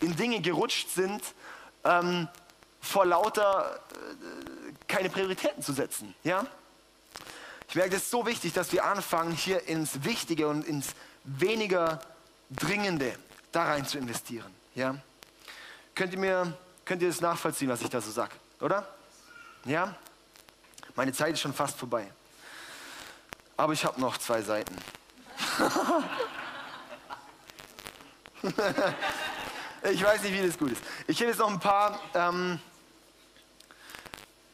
Speaker 2: in Dinge gerutscht sind, ähm, vor lauter äh, keine Prioritäten zu setzen. Ja? Ich merke, es ist so wichtig, dass wir anfangen, hier ins Wichtige und ins weniger Dringende da rein zu investieren. Ja? Könnt ihr mir, könnt ihr das nachvollziehen, was ich da so sage, oder? Ja? Meine Zeit ist schon fast vorbei. Aber ich habe noch zwei Seiten. Ich weiß nicht, wie das gut ist. Ich hätte jetzt noch ein paar, ähm,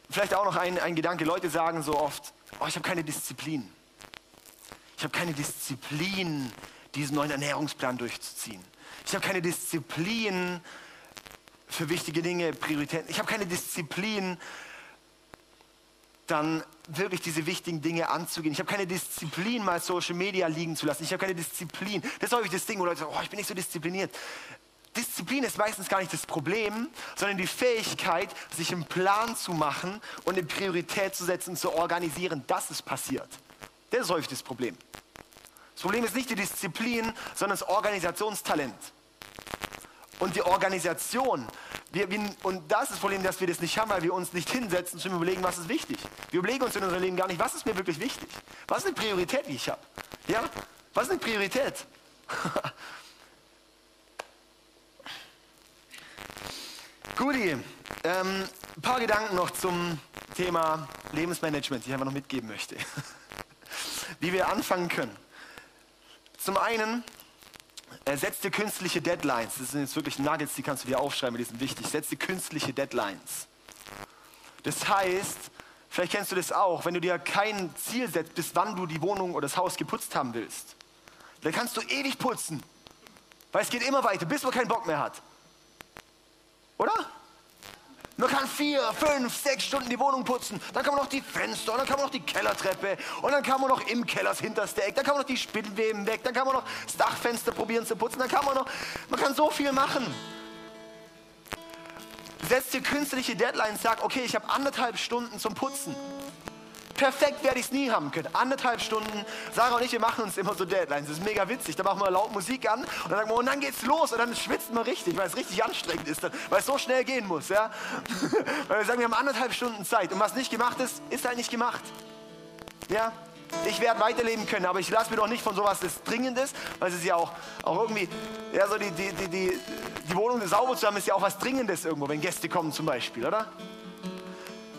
Speaker 2: vielleicht auch noch ein, ein Gedanke. Leute sagen so oft, oh, ich habe keine Disziplin. Ich habe keine Disziplin, diesen neuen Ernährungsplan durchzuziehen. Ich habe keine Disziplin für wichtige Dinge, Prioritäten. Ich habe keine Disziplin, dann wirklich diese wichtigen Dinge anzugehen. Ich habe keine Disziplin, mal Social Media liegen zu lassen. Ich habe keine Disziplin. Das ist häufig das Ding, wo Leute sagen, oh, ich bin nicht so diszipliniert. Disziplin ist meistens gar nicht das Problem, sondern die Fähigkeit, sich einen Plan zu machen und eine Priorität zu setzen, zu organisieren, dass es passiert. Das ist häufig das Problem. Das Problem ist nicht die Disziplin, sondern das Organisationstalent. Und die Organisation, wir, wir, und das ist das Problem, dass wir das nicht haben, weil wir uns nicht hinsetzen und überlegen, was ist wichtig. Wir überlegen uns in unserem Leben gar nicht, was ist mir wirklich wichtig. Was ist eine Priorität, die ich habe? Ja? Was ist eine Priorität? Guti, ähm, ein paar Gedanken noch zum Thema Lebensmanagement, die ich einfach noch mitgeben möchte. Wie wir anfangen können. Zum einen, äh, setz dir künstliche Deadlines. Das sind jetzt wirklich Nuggets, die kannst du dir aufschreiben, die sind wichtig. Setz dir künstliche Deadlines. Das heißt, vielleicht kennst du das auch, wenn du dir kein Ziel setzt, bis wann du die Wohnung oder das Haus geputzt haben willst, dann kannst du ewig putzen. Weil es geht immer weiter, bis man keinen Bock mehr hat. Oder? Man kann vier, fünf, sechs Stunden die Wohnung putzen. Dann kann man noch die Fenster, und dann kann man noch die Kellertreppe und dann kann man noch im Keller das hinterste Eck, dann kann man noch die Spinnweben weg, dann kann man noch das Dachfenster probieren zu putzen, dann kann man noch, man kann so viel machen. Setzt dir künstliche Deadlines, sag, okay, ich habe anderthalb Stunden zum Putzen. Perfekt werde ich es nie haben können. Anderthalb Stunden. Sarah und ich, wir machen uns immer so Deadlines. Das ist mega witzig. Da machen wir laut Musik an und dann sagen wir, und dann geht's los. Und dann schwitzt man richtig, weil es richtig anstrengend ist, weil es so schnell gehen muss. Ja? weil wir sagen, wir haben anderthalb Stunden Zeit. Und was nicht gemacht ist, ist halt nicht gemacht. Ja? Ich werde weiterleben können, aber ich lasse mir doch nicht von sowas das Dringendes, weil es ist ja auch, auch irgendwie, ja, so die, die, die, die, die Wohnung sauber zu haben, ist ja auch was Dringendes irgendwo, wenn Gäste kommen zum Beispiel, oder?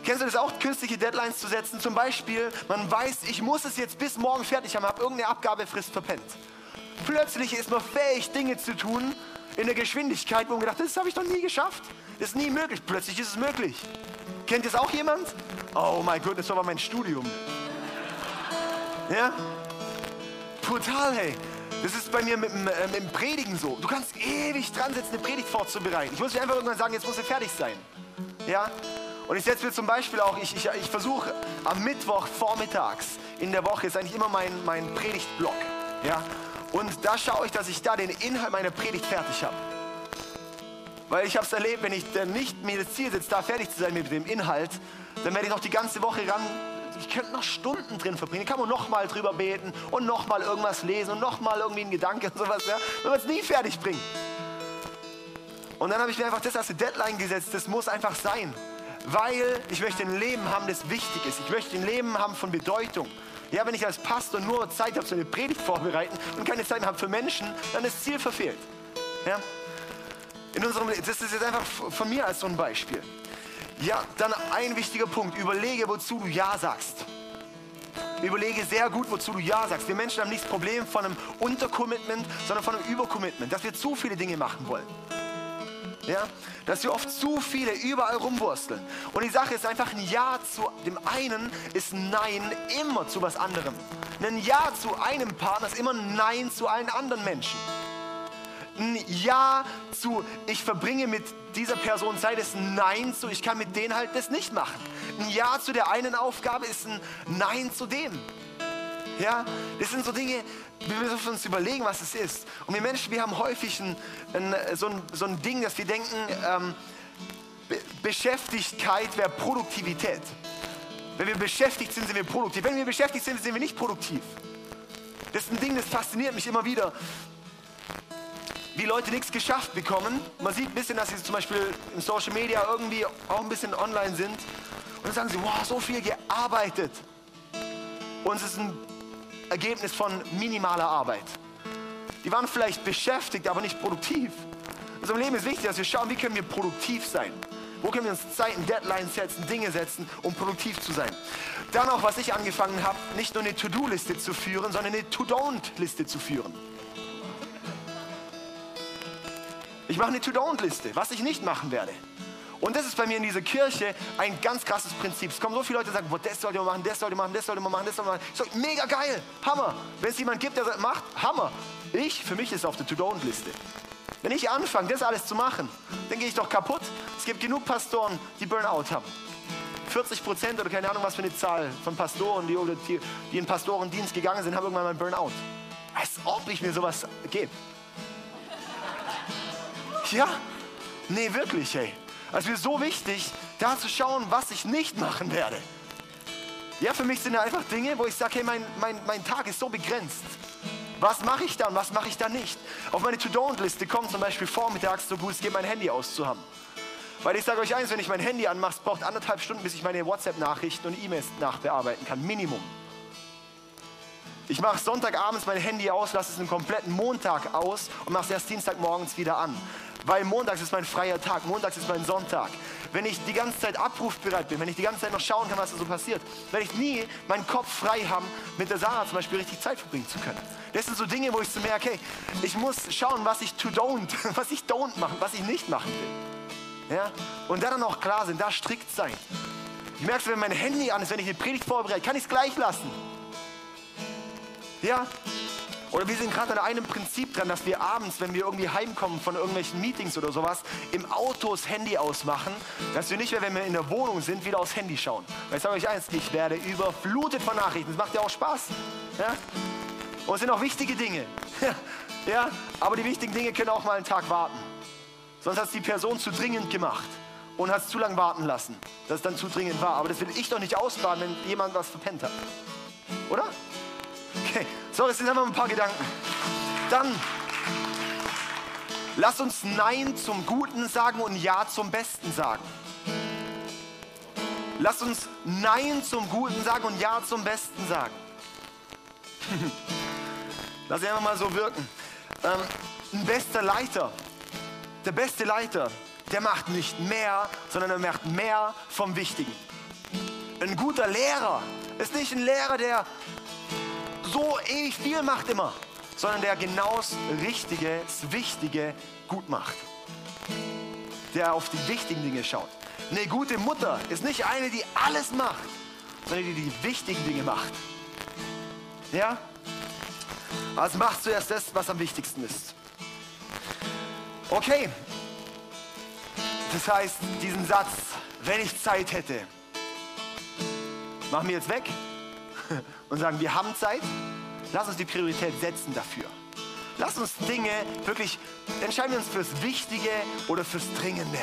Speaker 2: Kennst du das auch, künstliche Deadlines zu setzen? Zum Beispiel, man weiß, ich muss es jetzt bis morgen fertig haben, habe irgendeine Abgabefrist verpennt. Plötzlich ist man fähig, Dinge zu tun in der Geschwindigkeit, wo man gedacht das habe ich noch nie geschafft. Das ist nie möglich. Plötzlich ist es möglich. Kennt das auch jemand? Oh mein Gott, das war mein Studium. Ja? Total, hey. Das ist bei mir mit, mit, äh, mit dem Predigen so. Du kannst ewig dran sitzen, eine Predigt vorzubereiten. Ich muss mir einfach irgendwann sagen, jetzt muss sie fertig sein. Ja? Und ich setze mir zum Beispiel auch, ich, ich, ich versuche am Mittwoch vormittags in der Woche ist eigentlich immer mein, mein Predigtblock. Ja? Und da schaue ich, dass ich da den Inhalt meiner Predigt fertig habe. Weil ich habe es erlebt, wenn ich nicht mir das Ziel setze, da fertig zu sein mit dem Inhalt, dann werde ich noch die ganze Woche ran ich könnte noch Stunden drin verbringen. Da kann man nochmal drüber beten und nochmal irgendwas lesen und nochmal irgendwie einen Gedanke und sowas. Ja? Wenn man es nie fertig bringt. Und dann habe ich mir einfach das als Deadline gesetzt. Das muss einfach sein. Weil ich möchte ein Leben haben, das wichtig ist. Ich möchte ein Leben haben von Bedeutung. Ja, wenn ich als Pastor nur Zeit habe, so eine Predigt vorbereiten und keine Zeit mehr habe für Menschen, dann ist Ziel verfehlt. Ja? In unserem, das ist jetzt einfach von mir als so ein Beispiel. Ja, dann ein wichtiger Punkt. Überlege, wozu du Ja sagst. Überlege sehr gut, wozu du Ja sagst. Wir Menschen haben nicht das Problem von einem Untercommitment, sondern von einem Übercommitment, dass wir zu viele Dinge machen wollen. Ja? Dass wir oft zu viele überall rumwursteln. Und die Sache ist einfach, ein Ja zu dem einen ist ein Nein immer zu was anderem. Ein Ja zu einem Partner ist immer ein Nein zu allen anderen Menschen. Ein Ja zu, ich verbringe mit dieser Person Zeit, ist ein Nein zu, ich kann mit denen halt das nicht machen. Ein Ja zu der einen Aufgabe ist ein Nein zu dem. Ja, das sind so Dinge, wir müssen uns überlegen, was es ist. Und wir Menschen, wir haben häufig ein, ein, so, ein, so ein Ding, dass wir denken, ähm, Be Beschäftigkeit wäre Produktivität. Wenn wir beschäftigt sind, sind wir produktiv. Wenn wir beschäftigt sind, sind wir nicht produktiv. Das ist ein Ding, das fasziniert mich immer wieder. Wie Leute nichts geschafft bekommen. Man sieht ein bisschen, dass sie zum Beispiel in Social Media irgendwie auch ein bisschen online sind. Und dann sagen sie, wow, so viel gearbeitet. Und es ist ein Ergebnis von minimaler Arbeit. Die waren vielleicht beschäftigt, aber nicht produktiv. In unserem Leben ist wichtig, dass wir schauen, wie können wir produktiv sein. Wo können wir uns Zeiten, Deadlines setzen, Dinge setzen, um produktiv zu sein. Dann auch, was ich angefangen habe, nicht nur eine To-Do-Liste zu führen, sondern eine To-Don't-Liste zu führen. Ich mache eine To-Don't-Liste, was ich nicht machen werde. Und das ist bei mir in dieser Kirche ein ganz krasses Prinzip. Es kommen so viele Leute, die sagen, boah, das sollte man machen, das sollte man machen, das sollte man machen, das sollte man machen. Sage, mega geil, Hammer. Wenn es jemand gibt, der sagt, macht, Hammer. Ich, für mich ist es auf der To-Don't-Liste. Wenn ich anfange, das alles zu machen, dann gehe ich doch kaputt. Es gibt genug Pastoren, die Burnout haben. 40 Prozent oder keine Ahnung was für eine Zahl von Pastoren, die, die, die in Pastorendienst gegangen sind, haben irgendwann mal einen Burnout. Als ob ich mir sowas gebe. Ja? Nee, wirklich, hey. Es ist mir so wichtig, da zu schauen, was ich nicht machen werde. Ja, für mich sind da einfach Dinge, wo ich sage, hey, mein, mein, mein Tag ist so begrenzt. Was mache ich da und was mache ich da nicht? Auf meine To-Don't-Liste kommt zum Beispiel vormittags so gut es geht, mein Handy auszuhaben. Weil ich sage euch eins, wenn ich mein Handy anmache, es braucht anderthalb Stunden, bis ich meine WhatsApp-Nachrichten und E-Mails nachbearbeiten kann. Minimum. Ich mache Sonntagabends mein Handy aus, lasse es einen kompletten Montag aus und mache es erst Dienstagmorgens wieder an. Weil montags ist mein freier Tag, montags ist mein Sonntag. Wenn ich die ganze Zeit abrufbereit bin, wenn ich die ganze Zeit noch schauen kann, was da so passiert, werde ich nie meinen Kopf frei haben, mit der Sarah zum Beispiel richtig Zeit verbringen zu können. Das sind so Dinge, wo ich so merke, okay, ich muss schauen, was ich to don't, was ich don't machen, was ich nicht machen will. Ja? Und da dann auch klar sind, da strikt sein. Ich merke, wenn mein Handy an ist, wenn ich eine Predigt vorbereite, kann ich es gleich lassen. Ja, oder wir sind gerade an einem Prinzip dran, dass wir abends, wenn wir irgendwie heimkommen von irgendwelchen Meetings oder sowas, im Auto das Handy ausmachen, dass wir nicht mehr, wenn wir in der Wohnung sind, wieder aufs Handy schauen. Weil ich sage euch eins, ich werde überflutet von Nachrichten. Das macht ja auch Spaß. Ja? Und es sind auch wichtige Dinge. ja? Aber die wichtigen Dinge können auch mal einen Tag warten. Sonst hat es die Person zu dringend gemacht und hat es zu lange warten lassen, dass es dann zu dringend war. Aber das will ich doch nicht ausbaden, wenn jemand was verpennt hat. Oder? Okay, so, das sind einfach ein paar Gedanken. Dann lass uns Nein zum Guten sagen und Ja zum Besten sagen. Lass uns Nein zum Guten sagen und Ja zum Besten sagen. Lass ich einfach mal so wirken. Ähm, ein bester Leiter, der beste Leiter, der macht nicht mehr, sondern er macht mehr vom Wichtigen. Ein guter Lehrer ist nicht ein Lehrer, der so ewig viel macht immer, sondern der genau das Richtige, das Wichtige gut macht. Der auf die wichtigen Dinge schaut. Eine gute Mutter ist nicht eine, die alles macht, sondern die die wichtigen Dinge macht. Ja? Also mach zuerst das, was am wichtigsten ist. Okay. Das heißt, diesen Satz, wenn ich Zeit hätte, machen wir jetzt weg und sagen, wir haben Zeit, lass uns die Priorität setzen dafür. Lass uns Dinge wirklich, entscheiden wir uns fürs Wichtige oder fürs Dringende.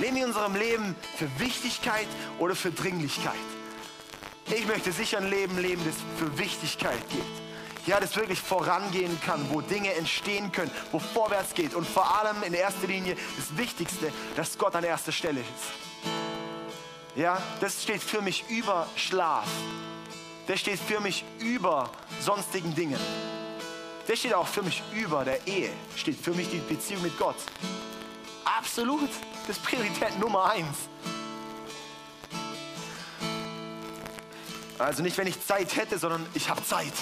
Speaker 2: Leben wir in unserem Leben für Wichtigkeit oder für Dringlichkeit. Ich möchte sicher ein Leben leben, das für Wichtigkeit gibt. Ja, das wirklich vorangehen kann, wo Dinge entstehen können, wo vorwärts geht. Und vor allem in erster Linie das Wichtigste, dass Gott an erster Stelle ist. Ja, das steht für mich über Schlaf. Das steht für mich über sonstigen Dingen. Das steht auch für mich über der Ehe. Steht für mich die Beziehung mit Gott. Absolut. Das ist Priorität Nummer eins. Also nicht, wenn ich Zeit hätte, sondern ich habe Zeit.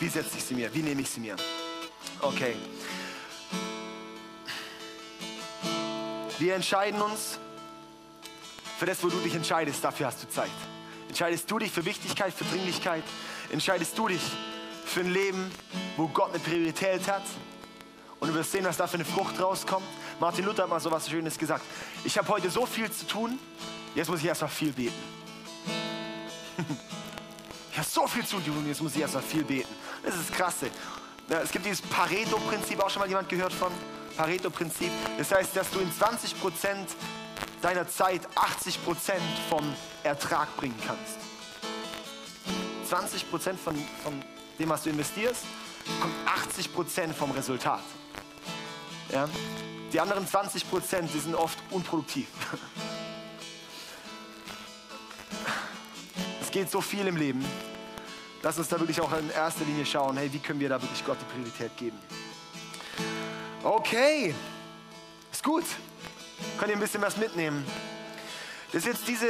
Speaker 2: Wie setze ich sie mir? Wie nehme ich sie mir? Okay. Wir entscheiden uns für das, wo du dich entscheidest. Dafür hast du Zeit. Entscheidest du dich für Wichtigkeit, für Dringlichkeit? Entscheidest du dich für ein Leben, wo Gott eine Priorität hat? Und du wirst sehen, was da für eine Frucht rauskommt. Martin Luther hat mal so was Schönes gesagt. Ich habe heute so viel zu tun, jetzt muss ich erst mal viel beten. Ich habe so viel zu tun, jetzt muss ich erst mal viel beten. Das ist das Krasse. Es gibt dieses Pareto-Prinzip, auch schon mal jemand gehört von? Pareto-Prinzip. Das heißt, dass du in 20 Prozent deiner Zeit 80 Prozent vom Ertrag bringen kannst. 20 Prozent von, von dem, was du investierst, kommt 80 Prozent vom Resultat. Ja? Die anderen 20 Prozent, die sind oft unproduktiv. Es geht so viel im Leben. Lass uns da wirklich auch in erster Linie schauen, hey, wie können wir da wirklich Gott die Priorität geben. Okay, ist gut. Könnt ihr ein bisschen was mitnehmen. Das ist jetzt diese,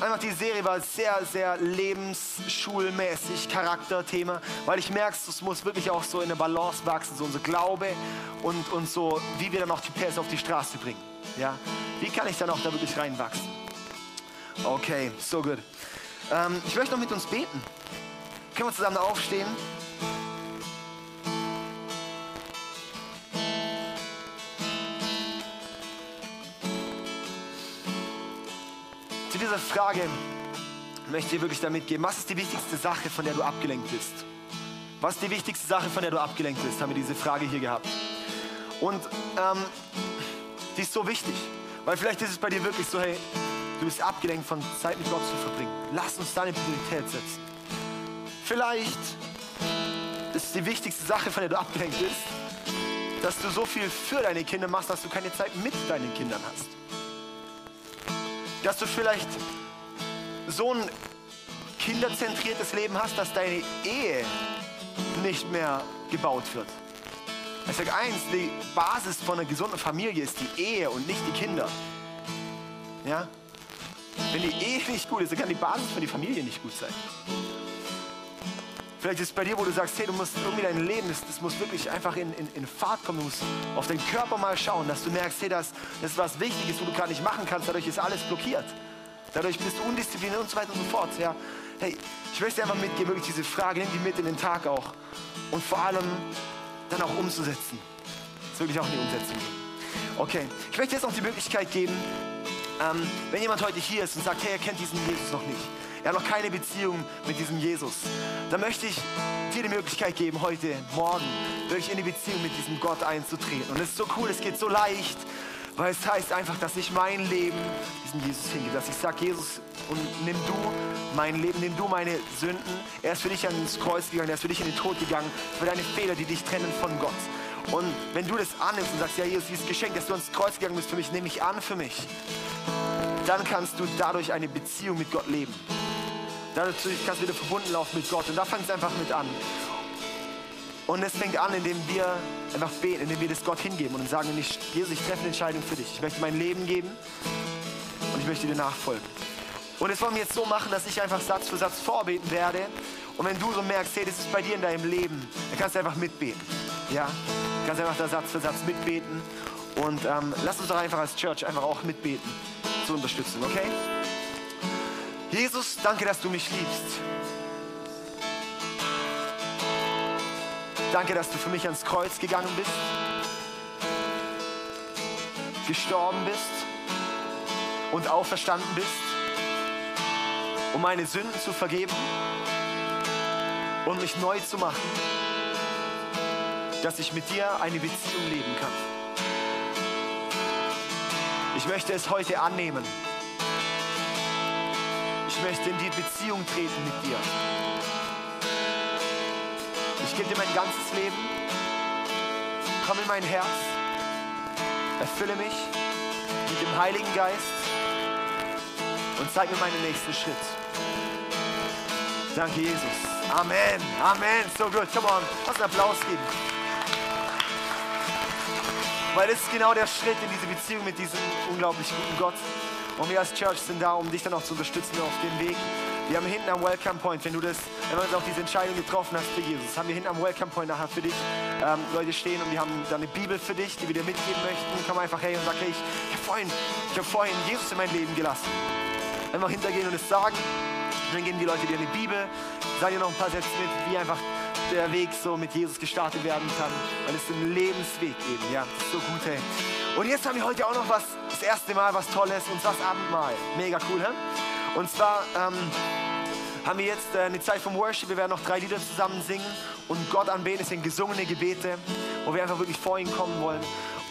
Speaker 2: einfach die Serie war sehr, sehr lebensschulmäßig, Charakterthema, weil ich merke, es muss wirklich auch so in der Balance wachsen, so unser Glaube und, und so, wie wir dann auch die PS auf die Straße bringen. Ja? Wie kann ich dann auch da wirklich reinwachsen? Okay, so gut. Ähm, ich möchte noch mit uns beten. Können wir zusammen aufstehen? Dieser Frage möchte ich dir wirklich damit geben, was ist die wichtigste Sache, von der du abgelenkt bist? Was ist die wichtigste Sache, von der du abgelenkt bist? Haben wir diese Frage hier gehabt. Und ähm, die ist so wichtig, weil vielleicht ist es bei dir wirklich so, hey, du bist abgelenkt von Zeit mit Gott zu verbringen. Lass uns da eine Priorität setzen. Vielleicht ist die wichtigste Sache, von der du abgelenkt bist, dass du so viel für deine Kinder machst, dass du keine Zeit mit deinen Kindern hast. Dass du vielleicht so ein kinderzentriertes Leben hast, dass deine Ehe nicht mehr gebaut wird. Ich sage eins, die Basis von einer gesunden Familie ist die Ehe und nicht die Kinder. Ja? Wenn die Ehe nicht gut ist, dann kann die Basis für die Familie nicht gut sein. Vielleicht ist es bei dir, wo du sagst, hey, du musst irgendwie dein Leben, das, das muss wirklich einfach in, in, in, Fahrt kommen. Du musst auf deinen Körper mal schauen, dass du merkst, hey, das, das ist was Wichtiges, wo du gerade nicht machen kannst. Dadurch ist alles blockiert. Dadurch bist du undiszipliniert und so weiter und so fort. Ja. Hey, ich möchte einfach mitgeben, wirklich diese Frage, nimm die mit in den Tag auch. Und vor allem dann auch umzusetzen. Das ist wirklich auch die Umsetzung. Okay, ich möchte jetzt noch die Möglichkeit geben, ähm, wenn jemand heute hier ist und sagt, hey, er kennt diesen Jesus noch nicht er hat noch keine Beziehung mit diesem Jesus, dann möchte ich dir die Möglichkeit geben, heute, morgen, wirklich in die Beziehung mit diesem Gott einzutreten. Und es ist so cool, es geht so leicht, weil es heißt einfach, dass ich mein Leben diesem Jesus hingebe. Dass ich sage, Jesus, und nimm du mein Leben, nimm du meine Sünden. Er ist für dich ans Kreuz gegangen, er ist für dich in den Tod gegangen, für deine Fehler, die dich trennen von Gott. Und wenn du das annimmst und sagst, ja Jesus, dieses Geschenk, dass du ans Kreuz gegangen bist für mich, nehme ich an für mich, dann kannst du dadurch eine Beziehung mit Gott leben. Dadurch kannst du wieder verbunden laufen mit Gott. Und da fängt es einfach mit an. Und es fängt an, indem wir einfach beten, indem wir das Gott hingeben und sagen, Jesus, ich treffe eine Entscheidung für dich. Ich möchte mein Leben geben und ich möchte dir nachfolgen. Und das wollen wir jetzt so machen, dass ich einfach Satz für Satz vorbeten werde. Und wenn du so merkst, hey, das ist bei dir in deinem Leben, dann kannst du einfach mitbeten. Ja? Du kannst einfach da Satz für Satz mitbeten. Und ähm, lass uns doch einfach als Church einfach auch mitbeten zur Unterstützung, okay? Jesus, danke, dass du mich liebst. Danke, dass du für mich ans Kreuz gegangen bist, gestorben bist und auferstanden bist, um meine Sünden zu vergeben und mich neu zu machen, dass ich mit dir eine Beziehung leben kann. Ich möchte es heute annehmen Ich möchte in die Beziehung treten mit dir. Ich gebe dir mein ganzes Leben. Komm in mein Herz. Erfülle mich mit dem Heiligen Geist und zeig mir meinen nächsten Schritt. Danke, Jesus. Amen. Amen. So gut. Come on. Lass einen Applaus geben. Weil das ist genau der Schritt in diese Beziehung mit diesem unglaublich guten Gott. Und wir als Church sind da, um dich dann auch zu unterstützen auf dem Weg. Wir haben hinten am Welcome Point, wenn du das, wenn du auch diese Entscheidung getroffen hast für Jesus, haben wir hinten am Welcome Point nachher für dich ähm, Leute stehen und wir haben da eine Bibel für dich, die wir dir mitgeben möchten. Komm einfach her und sag, hey, ich, ich habe vorhin, ich hab vorhin Jesus in mein Leben gelassen. Einfach hintergehen und es sagen. Und dann geben die Leute dir eine Bibel, sagen dir noch ein paar Sätze mit, wie einfach der Weg so mit Jesus gestartet werden kann. Weil es ist ein Lebensweg eben, ja. Das ist so gut, hey. Und jetzt haben wir heute auch noch was, das erste Mal was Tolles, und zwar das Abendmahl. Mega cool, hä? Und zwar ähm, haben wir jetzt äh, eine Zeit vom Worship. Wir werden noch drei Lieder zusammen singen und Gott anbeten. Es sind gesungene Gebete, wo wir einfach wirklich vor ihn kommen wollen.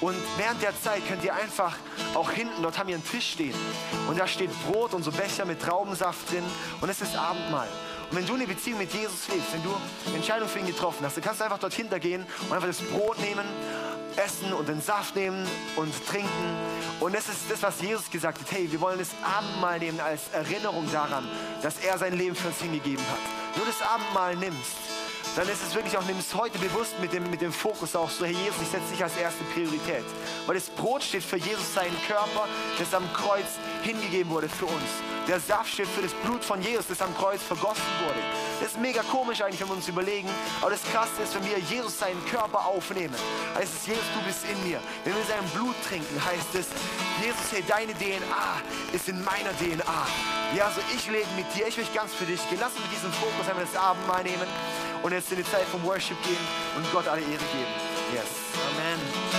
Speaker 2: Und während der Zeit könnt ihr einfach auch hinten, dort haben wir einen Tisch stehen. Und da steht Brot und so Becher mit Traubensaft drin. Und es ist Abendmahl. Und wenn du eine Beziehung mit Jesus lebst, wenn du eine Entscheidung für ihn getroffen hast, dann kannst du einfach dort hintergehen und einfach das Brot nehmen, essen und den Saft nehmen und trinken. Und das ist das, was Jesus gesagt hat. Hey, wir wollen das Abendmahl nehmen als Erinnerung daran, dass er sein Leben für uns hingegeben hat. Wenn du das Abendmahl nimmst, dann ist es wirklich auch, nimm es heute bewusst mit dem, mit dem Fokus auch so, hey Jesus, ich setze dich als erste Priorität. Weil das Brot steht für Jesus, seinen Körper, das am Kreuz hingegeben wurde für uns. Der Saft steht für das Blut von Jesus, das am Kreuz vergossen wurde. Das ist mega komisch eigentlich, wenn wir uns überlegen. Aber das Krasse ist, wenn wir Jesus seinen Körper aufnehmen, heißt es, Jesus, du bist in mir. Wenn wir sein Blut trinken, heißt es, Jesus, hey, deine DNA ist in meiner DNA. Ja, also ich lebe mit dir, ich möchte ganz für dich gehen. Lass uns mit diesem Fokus einmal das Abendmahl nehmen und jetzt in die Zeit vom Worship gehen und Gott alle Ehre geben. Yes. Amen.